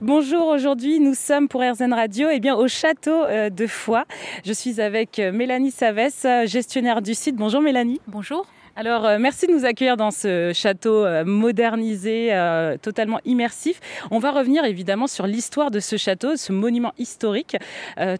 Bonjour, aujourd'hui nous sommes pour RZN Radio eh bien, au château euh, de Foix. Je suis avec euh, Mélanie Savès, gestionnaire du site. Bonjour Mélanie. Bonjour. Alors, euh, merci de nous accueillir dans ce château euh, modernisé, euh, totalement immersif. On va revenir évidemment sur l'histoire de ce château, ce monument historique.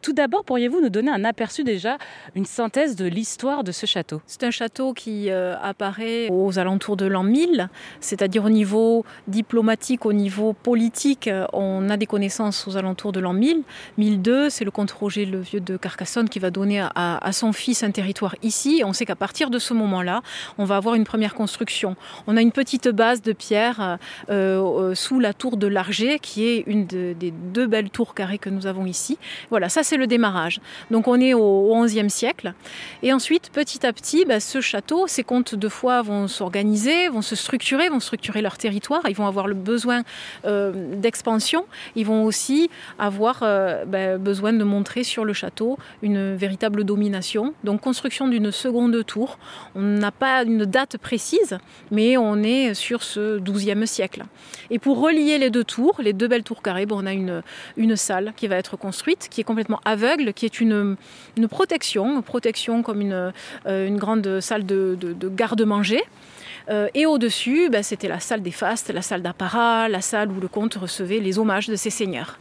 tout d'abord, pourriez-vous nous donner un aperçu déjà, une synthèse de l'histoire de ce château? C'est un château qui apparaît aux alentours de l'an 1000, c'est-à-dire au niveau diplomatique, au niveau politique, on a des connaissances aux alentours de l'an 1000. 1002, c'est le comte Roger le Vieux de Carcassonne qui va donner à, à son fils un territoire ici. on sait qu'à partir de ce moment-là, on va avoir une première construction. On a une petite base de pierre euh, euh, sous la tour de l'Arger, qui est une des deux belles tours carrées que nous avons ici. Voilà, ça c'est le démarrage. Donc on est au XIe siècle. Et ensuite, petit à petit, bah, ce château, ces comtes de foi vont s'organiser, vont se structurer, vont structurer leur territoire. Ils vont avoir le besoin euh, d'expansion. Ils vont aussi avoir bah, besoin de montrer sur le château une véritable domination. Donc construction d'une seconde tour. On n'a pas une date précise, mais on est sur ce XIIe siècle. Et pour relier les deux tours, les deux belles tours carrées, on a une, une salle qui va être construite, qui est complètement aveugle, qui est une, une protection, protection comme une, euh, une grande salle de, garde-manger. Euh, et au-dessus, ben, c'était la salle des fastes, la salle d'apparat, la salle où le comte recevait les hommages de ses seigneurs.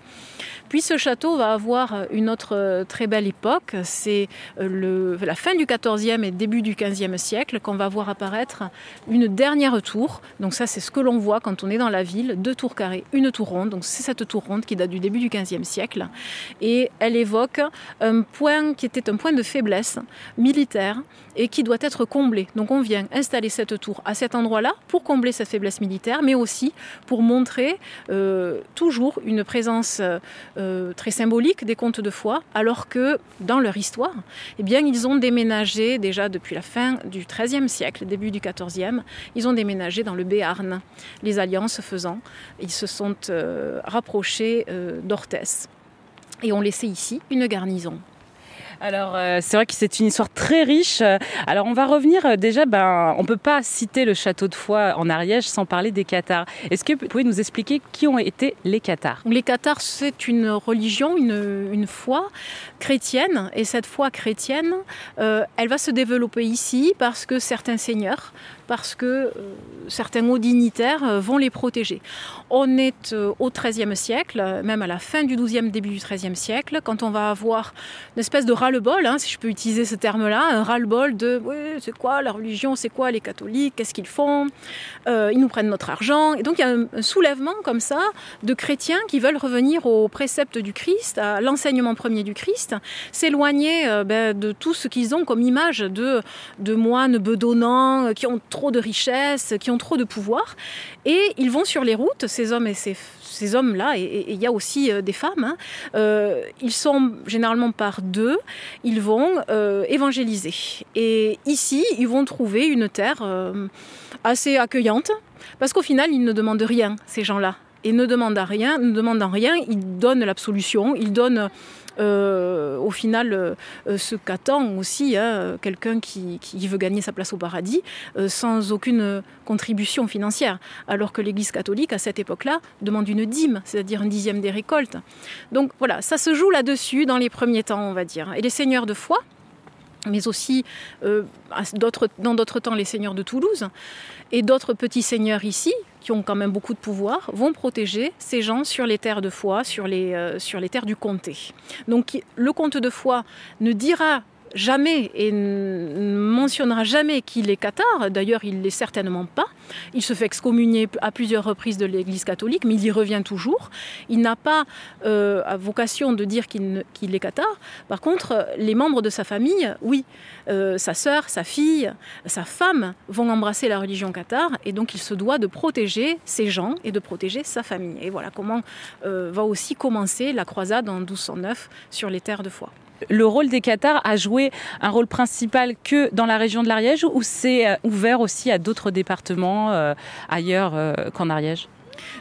Puis ce château va avoir une autre euh, très belle époque, c'est euh, la fin du XIVe et début du XVe siècle qu'on va voir apparaître une dernière tour. Donc ça c'est ce que l'on voit quand on est dans la ville, deux tours carrées, une tour ronde. Donc c'est cette tour ronde qui date du début du XVe siècle et elle évoque un point qui était un point de faiblesse militaire et qui doit être comblé. Donc on vient installer cette tour à cet endroit-là pour combler cette faiblesse militaire, mais aussi pour montrer euh, toujours une présence euh, très symbolique des contes de foi, alors que dans leur histoire, eh ils ont déménagé déjà depuis la fin du XIIIe siècle, début du XIVe, ils ont déménagé dans le Béarn. Les alliances faisant, ils se sont euh, rapprochés d'Orthès et ont laissé ici une garnison. Alors euh, c'est vrai que c'est une histoire très riche. Alors on va revenir euh, déjà, ben, on ne peut pas citer le château de Foix en Ariège sans parler des Cathares. Est-ce que vous pouvez nous expliquer qui ont été les Cathares? Les Cathares, c'est une religion, une, foi chrétienne. Et cette foi chrétienne, euh, elle va se développer ici parce que certains seigneurs parce que certains hauts dignitaires vont les protéger. On est au XIIIe siècle, même à la fin du XIIe, début du XIIIe siècle, quand on va avoir une espèce de ras-le-bol, hein, si je peux utiliser ce terme-là, un ras-le-bol de c'est quoi la religion, c'est quoi les catholiques, qu'est-ce qu'ils font, ils nous prennent notre argent. Et donc il y a un, soulèvement comme ça de chrétiens qui veulent revenir aux préceptes du Christ, à l'enseignement premier du Christ, s'éloigner ben, de tout ce qu'ils ont comme image de, de moines bedonnants qui ont trop de richesses, qui ont trop de pouvoir. Et ils vont sur les routes, ces hommes et ces, ces hommes-là, et il y a aussi euh, des femmes, hein. euh, ils sont généralement par deux, ils vont euh, évangéliser. Et ici, ils vont trouver une terre assez accueillante, parce qu'au final, ils ne demandent rien, ces gens-là. Et ne demandent rien, ne demandant rien, ils donnent l'absolution, ils donnent euh, au final euh, euh, ce qu'attend aussi hein, quelqu'un qui, veut gagner sa place au paradis sans aucune contribution financière, alors que l'Église catholique à cette époque-là demande une dîme, c'est-à-dire un dixième des récoltes. Donc voilà, ça se joue là-dessus dans les premiers temps, on va dire. Et les seigneurs de foi, mais aussi dans d'autres temps les seigneurs de Toulouse et d'autres petits seigneurs ici, qui ont quand même beaucoup de pouvoir, vont protéger ces gens sur les terres de foi, sur les, euh, terres du comté. Donc le comte de foi ne dira jamais et ne mentionnera jamais qu'il est cathare. D'ailleurs, il l'est certainement pas. Il se fait excommunier à plusieurs reprises de l'Église catholique, mais il y revient toujours. Il n'a pas euh, vocation de dire qu'il est cathare. Par contre, les membres de sa famille, oui, euh, sa sœur, sa fille, sa femme vont embrasser la religion cathare, et donc il se doit de protéger ces gens et de protéger sa famille. Et voilà comment euh, va aussi commencer la croisade en 1209 sur les terres de foi le rôle des Qatars a joué un rôle principal que dans la région de l'Ariège ou c'est euh, ouvert aussi à d'autres départements euh, ailleurs euh, qu'en Ariège?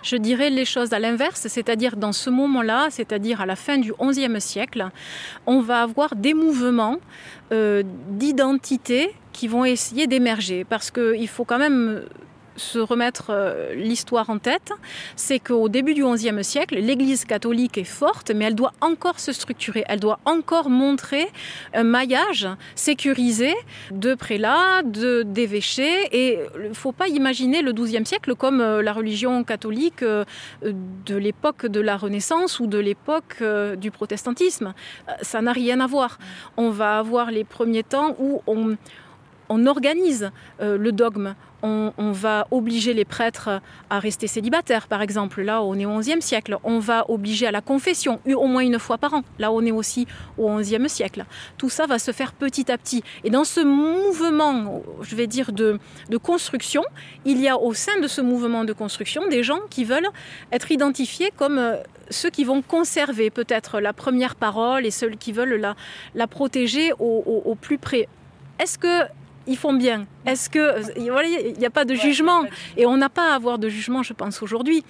Je dirais les choses à l'inverse, c'est-à-dire dans ce moment-là, c'est-à-dire à la fin du XIe siècle, on va avoir des mouvements d'identité qui vont essayer d'émerger, parce qu'il faut quand même se remettre euh, l'histoire en tête, c'est qu'au début du XIe siècle, l'Église catholique est forte, mais elle doit encore se structurer, elle doit encore montrer un maillage sécurisé de prélats, d'évêchés, et il ne faut pas imaginer le XIIe siècle comme euh, la religion catholique euh, de l'époque de la Renaissance ou de l'époque du protestantisme. Ça n'a rien à voir. On va avoir les premiers temps où on, on organise le dogme, on, va obliger les prêtres à rester célibataires, par exemple. Là, on est au XIe siècle. On va obliger à la confession, au moins une fois par an. Là, on est aussi au XIe siècle. Tout ça va se faire petit à petit. Et dans ce mouvement, je vais dire, de, construction, il y a au sein de ce mouvement de construction des gens qui veulent être identifiés comme euh, ceux qui vont conserver peut-être la première parole et ceux qui veulent la, protéger au plus près. Est-ce que ils font bien Est-ce que il n'y a pas de jugement Et on n'a pas à avoir de jugement, je pense aujourd'hui.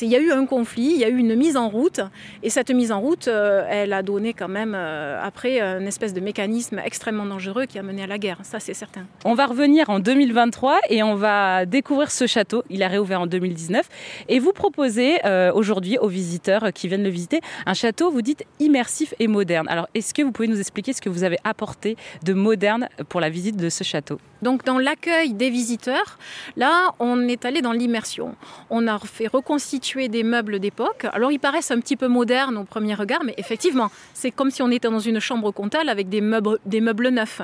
Il y a eu un conflit, il y a eu une mise en route, et cette mise en route, euh, elle a donné quand même euh, après une espèce de mécanisme extrêmement dangereux qui a mené à la guerre. Ça, c'est certain. On va revenir en 2023 et on va découvrir ce château. Il a réouvert en 2019 et vous proposez euh, aujourd'hui aux visiteurs qui viennent le visiter un château. Vous dites immersif et moderne. Alors, est-ce que vous pouvez nous expliquer ce que vous avez apporté de moderne pour la visite de ce château? Donc dans l'accueil des visiteurs, là, on est allé dans l'immersion. On a fait reconstituer des meubles d'époque. Alors ils paraissent un petit peu modernes au premier regard, mais effectivement, c'est comme si on était dans une chambre comtale avec des meubles, des meubles neufs.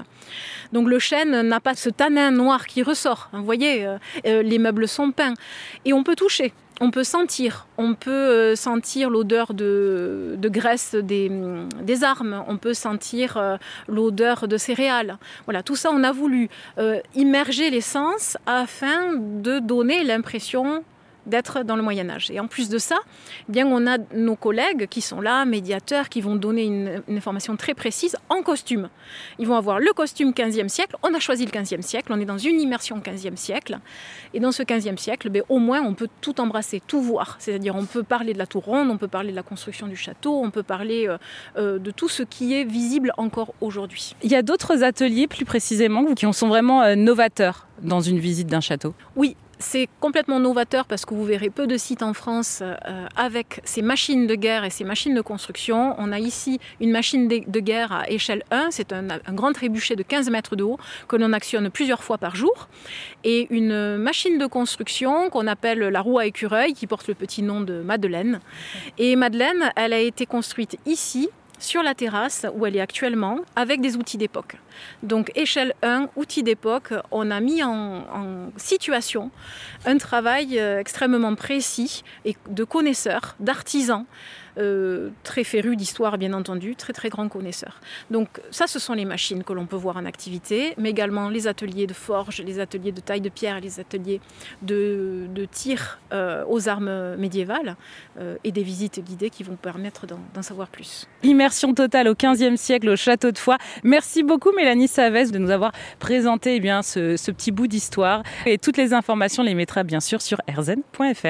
Donc le chêne n'a pas ce tanin noir qui ressort. Vous voyez, euh, euh, les meubles sont peints. Et on peut toucher on peut sentir, on peut euh, sentir l'odeur de, graisse des, armes, on peut sentir euh, l'odeur de céréales. Voilà, tout ça, on a voulu euh, immerger les sens afin de donner l'impression d'être dans le Moyen Âge. Et en plus de ça, eh bien on a nos collègues qui sont là, médiateurs, qui vont donner une, information très précise en costume. Ils vont avoir le costume 15e siècle. On a choisi le 15e siècle. On est dans une immersion 15e siècle. Et dans ce 15e siècle, ben, au moins on peut tout embrasser, tout voir. C'est-à-dire on peut parler de la tour ronde, on peut parler de la construction du château, on peut parler euh, euh, de tout ce qui est visible encore aujourd'hui. Il y a d'autres ateliers plus précisément qui sont vraiment euh, novateurs dans une visite d'un château? Oui, c'est complètement novateur parce que vous verrez peu de sites en France euh, avec ces machines de guerre et ces machines de construction. On a ici une machine de, guerre à échelle 1, c'est un, grand trébuchet de 15 mètres de haut que l'on actionne plusieurs fois par jour. Et une machine de construction qu'on appelle la roue à écureuil qui porte le petit nom de Madeleine. Et Madeleine, elle a été construite ici sur la terrasse où elle est actuellement avec des outils d'époque. Donc échelle 1, outils d'époque, on a mis en, situation un travail euh, extrêmement précis et de connaisseurs, d'artisans euh, très féru d'histoire bien entendu, très très grand connaisseur. Donc ça ce sont les machines que l'on peut voir en activité, mais également les ateliers de forge, les ateliers de taille de pierre, les ateliers de, tir euh, aux armes médiévales euh, et des visites guidées qui vont permettre d'en savoir plus. Immersion totale au 15e siècle au château de Foix. Merci beaucoup Mélanie Savès de nous avoir présenté eh bien, ce, petit bout d'histoire et toutes les informations les mettra bien sûr sur rzn.fr.